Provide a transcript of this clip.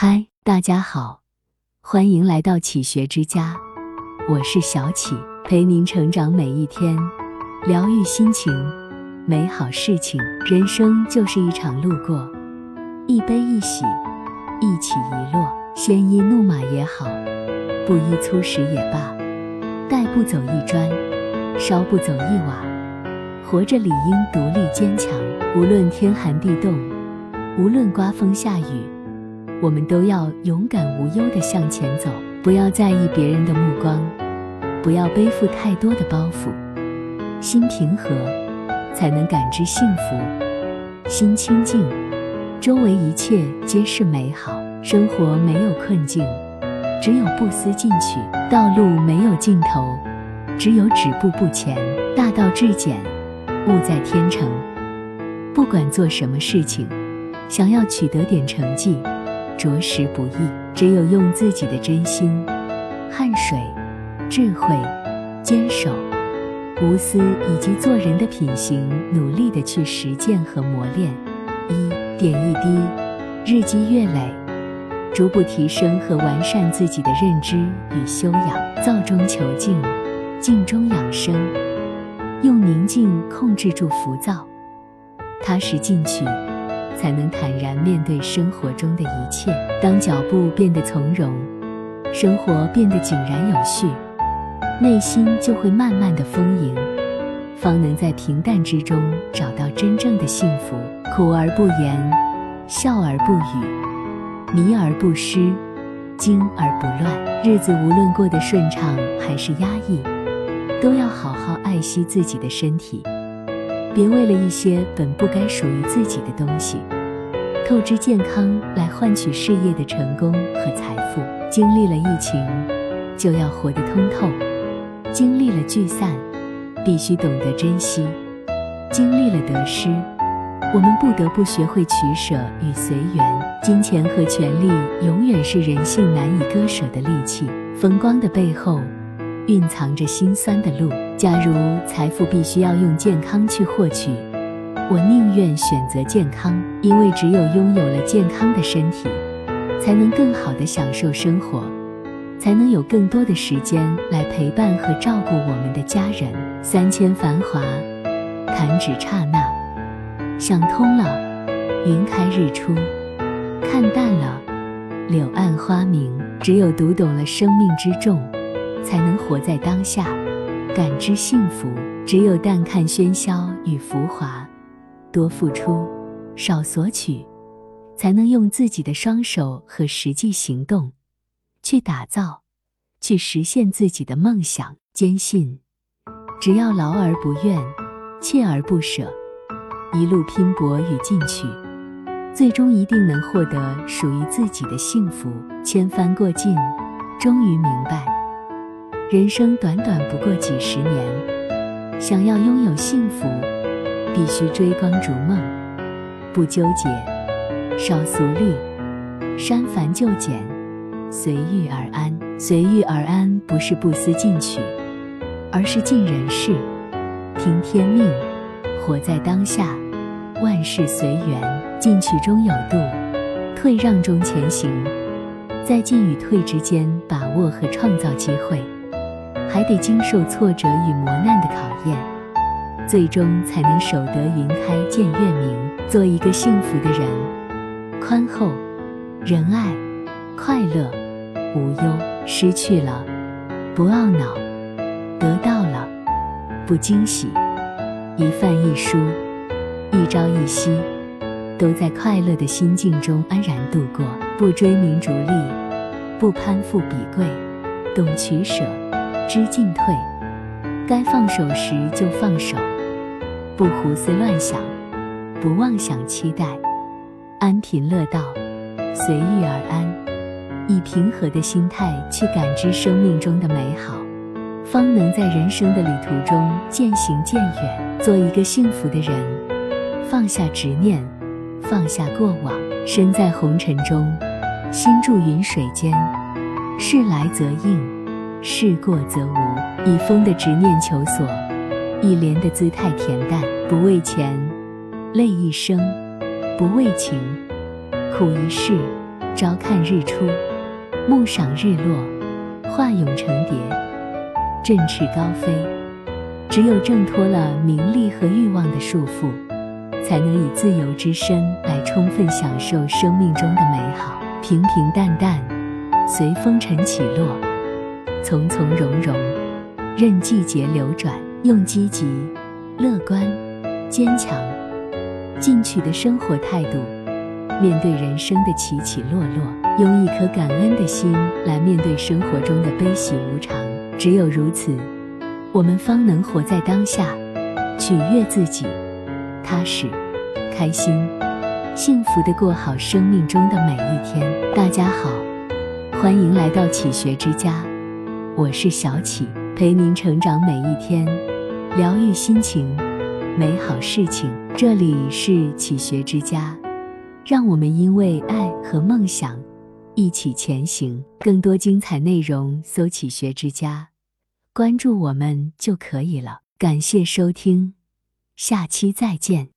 嗨，大家好，欢迎来到启学之家，我是小启，陪您成长每一天，疗愈心情，美好事情。人生就是一场路过，一悲一喜，一起一落，鲜衣怒马也好，布衣粗食也罢，带不走一砖，烧不走一瓦，活着理应独立坚强，无论天寒地冻，无论刮风下雨。我们都要勇敢无忧地向前走，不要在意别人的目光，不要背负太多的包袱。心平和，才能感知幸福；心清静，周围一切皆是美好。生活没有困境，只有不思进取；道路没有尽头，只有止步不前。大道至简，物在天成。不管做什么事情，想要取得点成绩。着实不易，只有用自己的真心、汗水、智慧、坚守、无私以及做人的品行，努力的去实践和磨练，一点一滴，日积月累，逐步提升和完善自己的认知与修养。躁中求静，静中养生，用宁静控制住浮躁，踏实进取。才能坦然面对生活中的一切。当脚步变得从容，生活变得井然有序，内心就会慢慢的丰盈，方能在平淡之中找到真正的幸福。苦而不言，笑而不语，迷而不失，惊而不乱。日子无论过得顺畅还是压抑，都要好好爱惜自己的身体。别为了一些本不该属于自己的东西，透支健康来换取事业的成功和财富。经历了疫情，就要活得通透；经历了聚散，必须懂得珍惜；经历了得失，我们不得不学会取舍与随缘。金钱和权力永远是人性难以割舍的利器。风光的背后。蕴藏着心酸的路。假如财富必须要用健康去获取，我宁愿选择健康，因为只有拥有了健康的身体，才能更好的享受生活，才能有更多的时间来陪伴和照顾我们的家人。三千繁华，弹指刹那，想通了，云开日出；看淡了，柳暗花明。只有读懂了生命之重。才能活在当下，感知幸福。只有淡看喧嚣与浮华，多付出，少索取，才能用自己的双手和实际行动，去打造，去实现自己的梦想。坚信，只要劳而不怨，锲而不舍，一路拼搏与进取，最终一定能获得属于自己的幸福。千帆过尽，终于明白。人生短短不过几十年，想要拥有幸福，必须追光逐梦，不纠结，少俗虑，删繁就简，随遇而安。随遇而安不是不思进取，而是尽人事，听天命，活在当下，万事随缘。进取中有度，退让中前行，在进与退之间把握和创造机会。还得经受挫折与磨难的考验，最终才能守得云开见月明，做一个幸福的人，宽厚、仁爱、快乐、无忧。失去了不懊恼，得到了不惊喜。一饭一书，一朝一夕，都在快乐的心境中安然度过。不追名逐利，不攀附比贵，懂取舍。知进退，该放手时就放手，不胡思乱想，不妄想期待，安贫乐道，随遇而安，以平和的心态去感知生命中的美好，方能在人生的旅途中渐行渐远，做一个幸福的人，放下执念，放下过往，身在红尘中，心住云水间，事来则应。事过则无，以风的执念求索，以莲的姿态恬淡，不为钱，累一生；不为情，苦一世；朝看日出，暮赏日落，化蛹成蝶，振翅高飞。只有挣脱了名利和欲望的束缚，才能以自由之身来充分享受生命中的美好。平平淡淡，随风尘起落，从从容容，任季节流转。用积极、乐观、坚强、进取的生活态度，面对人生的起起落落，用一颗感恩的心来面对生活中的悲喜无常。只有如此，我们方能活在当下，取悦自己，踏实、开心、幸福的过好生命中的每一天。大家好，欢迎来到启学之家，我是小启。陪您成长每一天，疗愈心情，美好事情。这里是启学之家，让我们因为爱和梦想一起前行。更多精彩内容，搜“启学之家”，关注我们就可以了。感谢收听，下期再见。